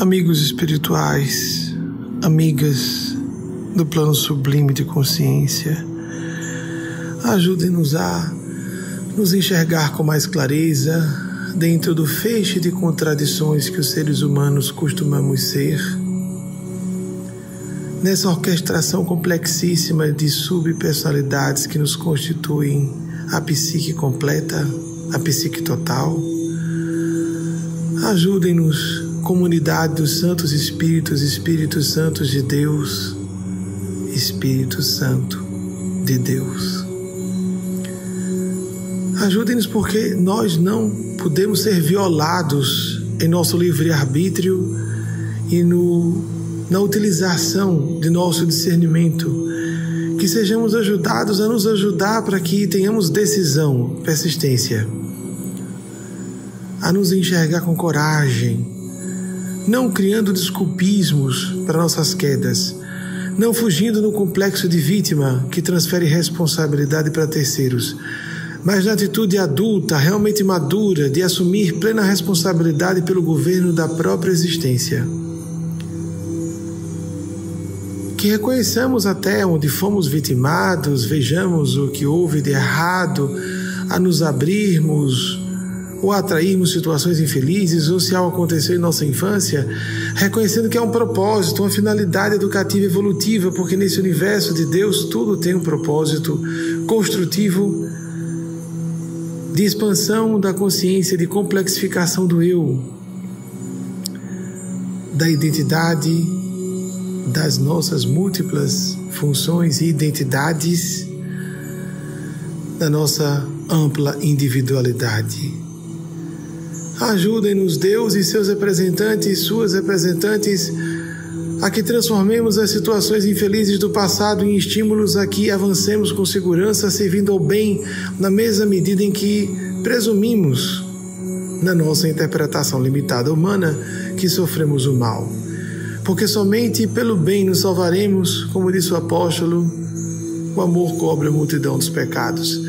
Amigos espirituais, amigas do plano sublime de consciência, ajudem-nos a nos enxergar com mais clareza dentro do feixe de contradições que os seres humanos costumamos ser. Nessa orquestração complexíssima de subpersonalidades que nos constituem a psique completa, a psique total, ajudem-nos comunidade dos Santos Espíritos, Espíritos Santos de Deus, Espírito Santo de Deus. Ajudem-nos porque nós não podemos ser violados em nosso livre-arbítrio e no, na utilização de nosso discernimento. Que sejamos ajudados a nos ajudar para que tenhamos decisão, persistência, a nos enxergar com coragem, não criando desculpismos para nossas quedas, não fugindo no complexo de vítima que transfere responsabilidade para terceiros, mas na atitude adulta, realmente madura, de assumir plena responsabilidade pelo governo da própria existência. Que reconheçamos até onde fomos vitimados, vejamos o que houve de errado, a nos abrirmos ou atrairmos situações infelizes, ou se algo aconteceu em nossa infância, reconhecendo que é um propósito, uma finalidade educativa evolutiva, porque nesse universo de Deus tudo tem um propósito construtivo de expansão da consciência, de complexificação do eu, da identidade, das nossas múltiplas funções e identidades, da nossa ampla individualidade. Ajudem-nos, Deus e seus representantes, suas representantes, a que transformemos as situações infelizes do passado em estímulos a que avancemos com segurança, servindo ao bem na mesma medida em que presumimos, na nossa interpretação limitada humana, que sofremos o mal. Porque somente pelo bem nos salvaremos, como disse o apóstolo, o amor cobre a multidão dos pecados.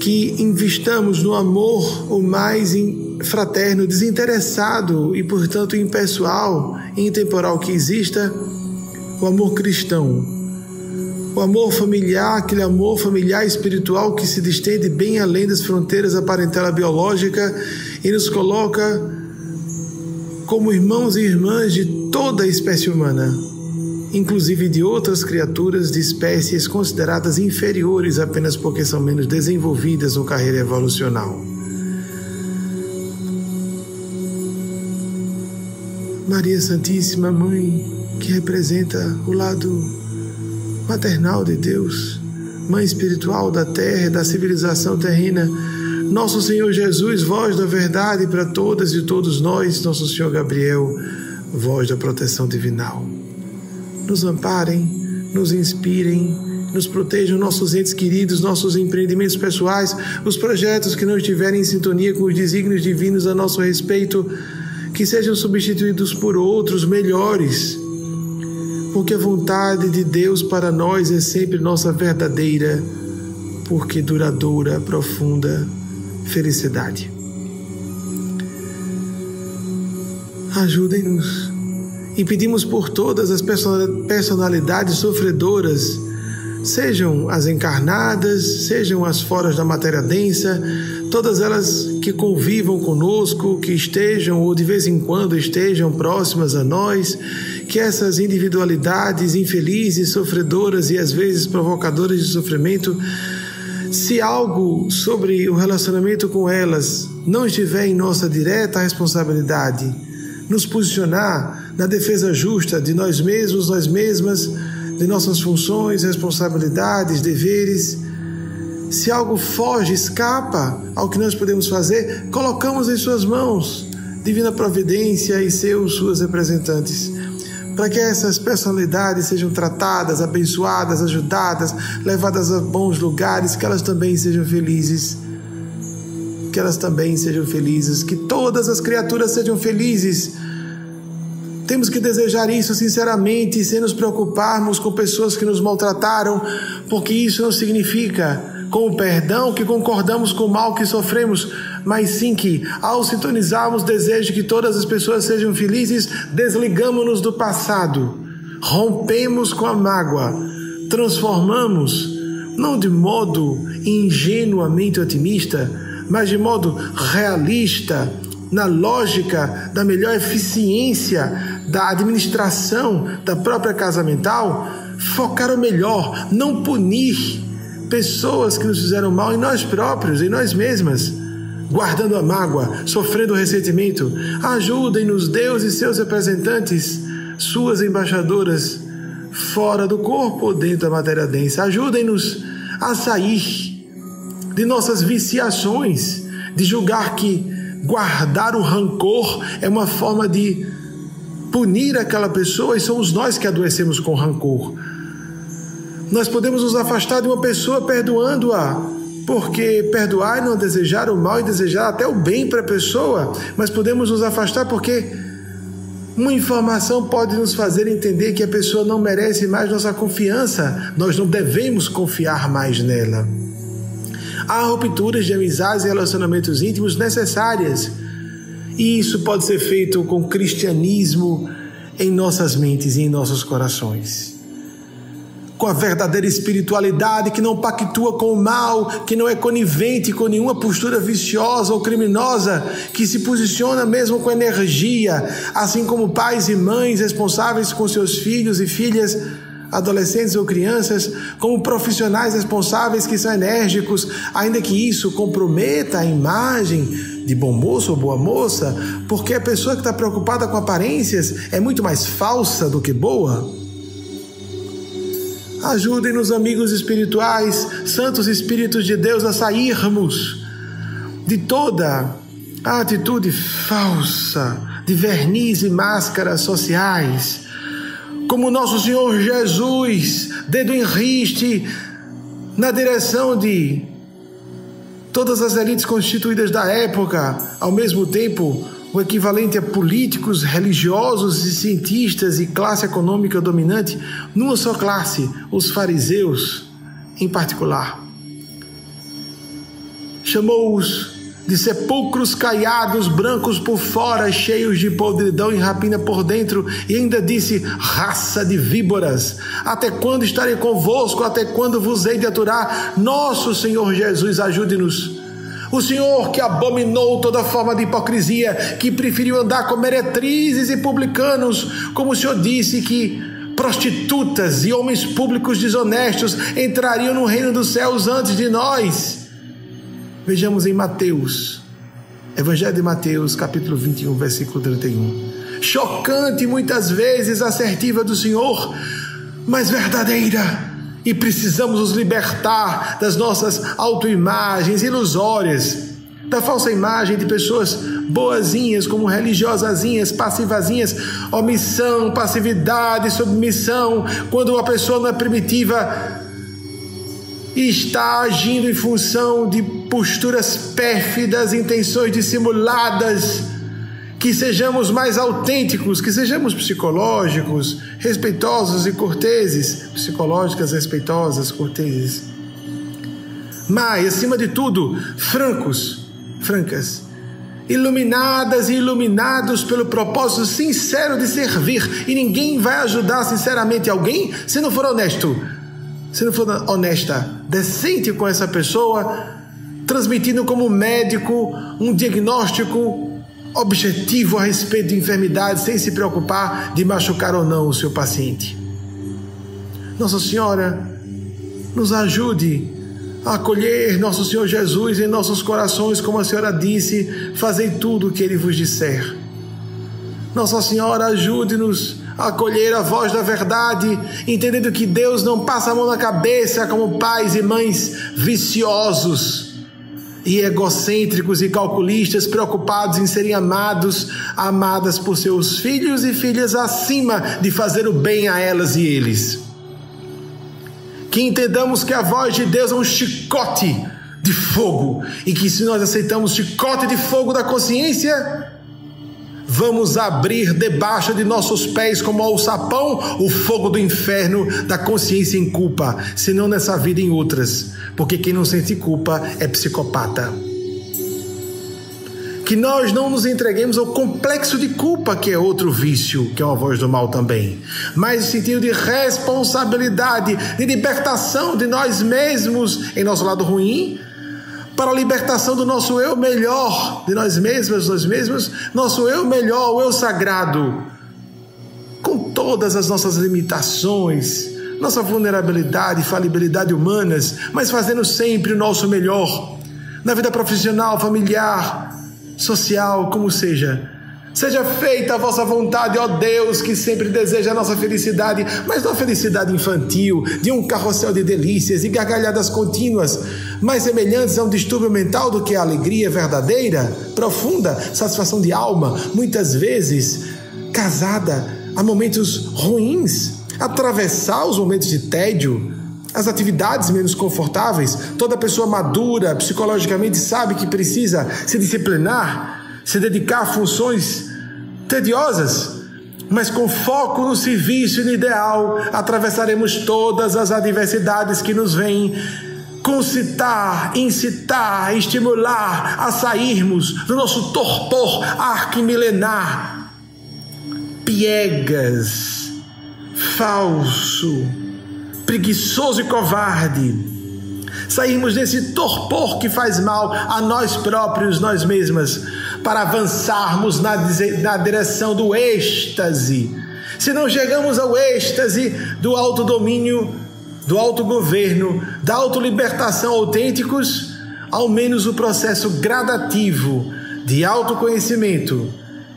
Que investamos no amor o mais fraterno, desinteressado e, portanto, impessoal e intemporal que exista, o amor cristão, o amor familiar, aquele amor familiar espiritual que se distende bem além das fronteiras da parentela biológica e nos coloca como irmãos e irmãs de toda a espécie humana, inclusive de outras criaturas de espécies consideradas inferiores apenas porque são menos desenvolvidas no carreira evolucional. Maria Santíssima Mãe, que representa o lado maternal de Deus, Mãe espiritual da terra e da civilização terrena, nosso Senhor Jesus, voz da verdade para todas e todos nós, nosso Senhor Gabriel, voz da proteção divinal. Nos amparem, nos inspirem, nos protejam nossos entes queridos, nossos empreendimentos pessoais, os projetos que não estiverem em sintonia com os desígnios divinos a nosso respeito que sejam substituídos por outros melhores, porque a vontade de Deus para nós é sempre nossa verdadeira, porque duradoura, profunda felicidade. Ajudem-nos e pedimos por todas as personalidades sofredoras, sejam as encarnadas, sejam as fora da matéria densa, todas elas que convivam conosco, que estejam ou de vez em quando estejam próximas a nós, que essas individualidades infelizes, sofredoras e às vezes provocadoras de sofrimento, se algo sobre o relacionamento com elas não estiver em nossa direta responsabilidade, nos posicionar na defesa justa de nós mesmos, nós mesmas, de nossas funções, responsabilidades, deveres, se algo foge, escapa ao que nós podemos fazer, colocamos em Suas mãos, Divina Providência e seus, suas representantes, para que essas personalidades sejam tratadas, abençoadas, ajudadas, levadas a bons lugares, que elas também sejam felizes. Que elas também sejam felizes, que todas as criaturas sejam felizes. Temos que desejar isso sinceramente, sem nos preocuparmos com pessoas que nos maltrataram, porque isso não significa com o perdão que concordamos com o mal que sofremos, mas sim que, ao sintonizarmos o desejo de que todas as pessoas sejam felizes, desligamos-nos do passado, rompemos com a mágoa, transformamos, não de modo ingenuamente otimista, mas de modo realista, na lógica da melhor eficiência da administração da própria casa mental, focar o melhor, não punir pessoas que nos fizeram mal em nós próprios, em nós mesmas, guardando a mágoa, sofrendo o ressentimento. Ajudem-nos, Deus e seus representantes, suas embaixadoras, fora do corpo ou dentro da matéria densa. Ajudem-nos a sair de nossas viciações, de julgar que guardar o rancor é uma forma de punir aquela pessoa e somos nós que adoecemos com rancor. Nós podemos nos afastar de uma pessoa perdoando-a, porque perdoar não desejar o mal e desejar até o bem para a pessoa, mas podemos nos afastar porque uma informação pode nos fazer entender que a pessoa não merece mais nossa confiança, nós não devemos confiar mais nela. Há rupturas de amizades e relacionamentos íntimos necessárias. E isso pode ser feito com cristianismo em nossas mentes e em nossos corações. Com a verdadeira espiritualidade que não pactua com o mal, que não é conivente com nenhuma postura viciosa ou criminosa, que se posiciona mesmo com energia, assim como pais e mães responsáveis com seus filhos e filhas adolescentes ou crianças, como profissionais responsáveis que são enérgicos, ainda que isso comprometa a imagem de bom moço ou boa moça, porque a pessoa que está preocupada com aparências é muito mais falsa do que boa. Ajudem-nos, amigos espirituais, santos espíritos de Deus, a sairmos de toda a atitude falsa, de verniz e máscaras sociais. Como nosso Senhor Jesus, dedo em riste, na direção de todas as elites constituídas da época, ao mesmo tempo o equivalente a políticos, religiosos e cientistas e classe econômica dominante, numa só classe, os fariseus em particular. Chamou-os de sepulcros caiados, brancos por fora, cheios de podridão e rapina por dentro, e ainda disse: raça de víboras, até quando estarei convosco? Até quando vos hei de aturar? Nosso Senhor Jesus, ajude-nos. O Senhor que abominou toda forma de hipocrisia, que preferiu andar com meretrizes e publicanos, como o Senhor disse que prostitutas e homens públicos desonestos entrariam no reino dos céus antes de nós. Vejamos em Mateus, Evangelho de Mateus, capítulo 21, versículo 31. Chocante muitas vezes assertiva do Senhor, mas verdadeira. E precisamos nos libertar das nossas autoimagens ilusórias, da falsa imagem de pessoas boazinhas, como religiosazinhas, passivazinhas, omissão, passividade, submissão, quando uma pessoa não é primitiva, e está agindo em função de posturas pérfidas, intenções dissimuladas, que sejamos mais autênticos, que sejamos psicológicos, respeitosos e corteses, psicológicas, respeitosas, corteses. Mas, acima de tudo, francos, francas, iluminadas e iluminados pelo propósito sincero de servir, e ninguém vai ajudar sinceramente alguém se não for honesto. Se não for honesta, decente com essa pessoa, transmitindo como médico um diagnóstico objetivo a respeito de enfermidade, sem se preocupar de machucar ou não o seu paciente. Nossa Senhora, nos ajude a acolher Nosso Senhor Jesus em nossos corações, como a Senhora disse: fazei tudo o que Ele vos disser. Nossa Senhora, ajude-nos acolher a voz da verdade, entendendo que Deus não passa a mão na cabeça como pais e mães viciosos e egocêntricos e calculistas, preocupados em serem amados, amadas por seus filhos e filhas acima de fazer o bem a elas e eles. Que entendamos que a voz de Deus é um chicote de fogo e que se nós aceitamos chicote de fogo da consciência, vamos abrir debaixo de nossos pés, como ao sapão, o fogo do inferno da consciência em culpa, se não nessa vida em outras, porque quem não sente culpa é psicopata. Que nós não nos entreguemos ao complexo de culpa, que é outro vício, que é uma voz do mal também, mas no sentido de responsabilidade, de libertação de nós mesmos em nosso lado ruim, para a libertação do nosso eu melhor, de nós mesmos, nós mesmos, nosso eu melhor, o eu sagrado, com todas as nossas limitações, nossa vulnerabilidade, falibilidade humanas, mas fazendo sempre o nosso melhor. Na vida profissional, familiar, social, como seja. Seja feita a vossa vontade, ó Deus, que sempre deseja a nossa felicidade, mas não a felicidade infantil, de um carrossel de delícias e gargalhadas contínuas, mais semelhantes a um distúrbio mental do que a alegria verdadeira, profunda, satisfação de alma, muitas vezes casada a momentos ruins, atravessar os momentos de tédio, as atividades menos confortáveis. Toda pessoa madura psicologicamente sabe que precisa se disciplinar, se dedicar a funções tediosas, mas com foco no serviço e no ideal, atravessaremos todas as adversidades que nos vêm concitar, incitar, estimular a sairmos do nosso torpor arquimilenar, piegas, falso, preguiçoso e covarde. Sairmos desse torpor que faz mal a nós próprios, nós mesmas, para avançarmos na, na direção do êxtase. Se não chegamos ao êxtase do autodomínio, do autogoverno, da autolibertação autênticos, ao menos o processo gradativo de autoconhecimento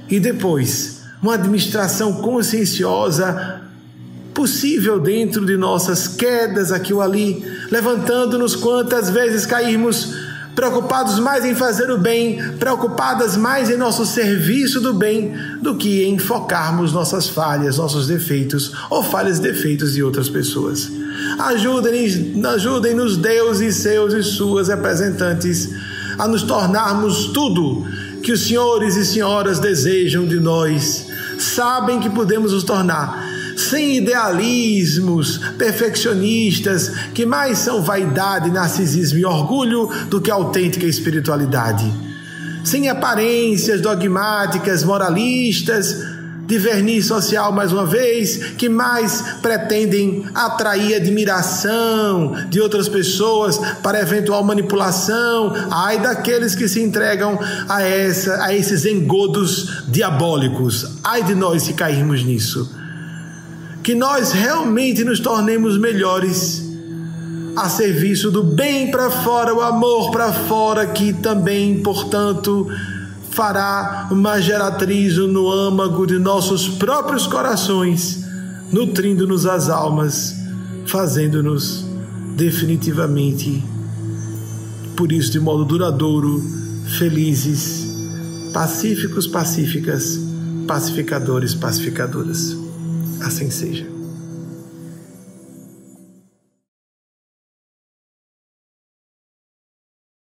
e depois uma administração conscienciosa possível dentro de nossas quedas aqui ou ali, levantando-nos quantas vezes cairmos, preocupados mais em fazer o bem, preocupadas mais em nosso serviço do bem, do que em focarmos nossas falhas, nossos defeitos ou falhas e defeitos de outras pessoas. Ajudem-nos, ajudem-nos Deus e seus e suas representantes a nos tornarmos tudo que os senhores e senhoras desejam de nós. Sabem que podemos nos tornar sem idealismos perfeccionistas que mais são vaidade, narcisismo e orgulho do que autêntica espiritualidade. Sem aparências dogmáticas, moralistas, de verniz social mais uma vez, que mais pretendem atrair admiração de outras pessoas para eventual manipulação. Ai daqueles que se entregam a essa a esses engodos diabólicos. Ai de nós se cairmos nisso que nós realmente nos tornemos melhores a serviço do bem para fora, o amor para fora, que também, portanto, fará uma geratriz no âmago de nossos próprios corações, nutrindo-nos as almas, fazendo-nos definitivamente, por isso, de modo duradouro, felizes, pacíficos, pacíficas, pacificadores, pacificadoras. Assim seja.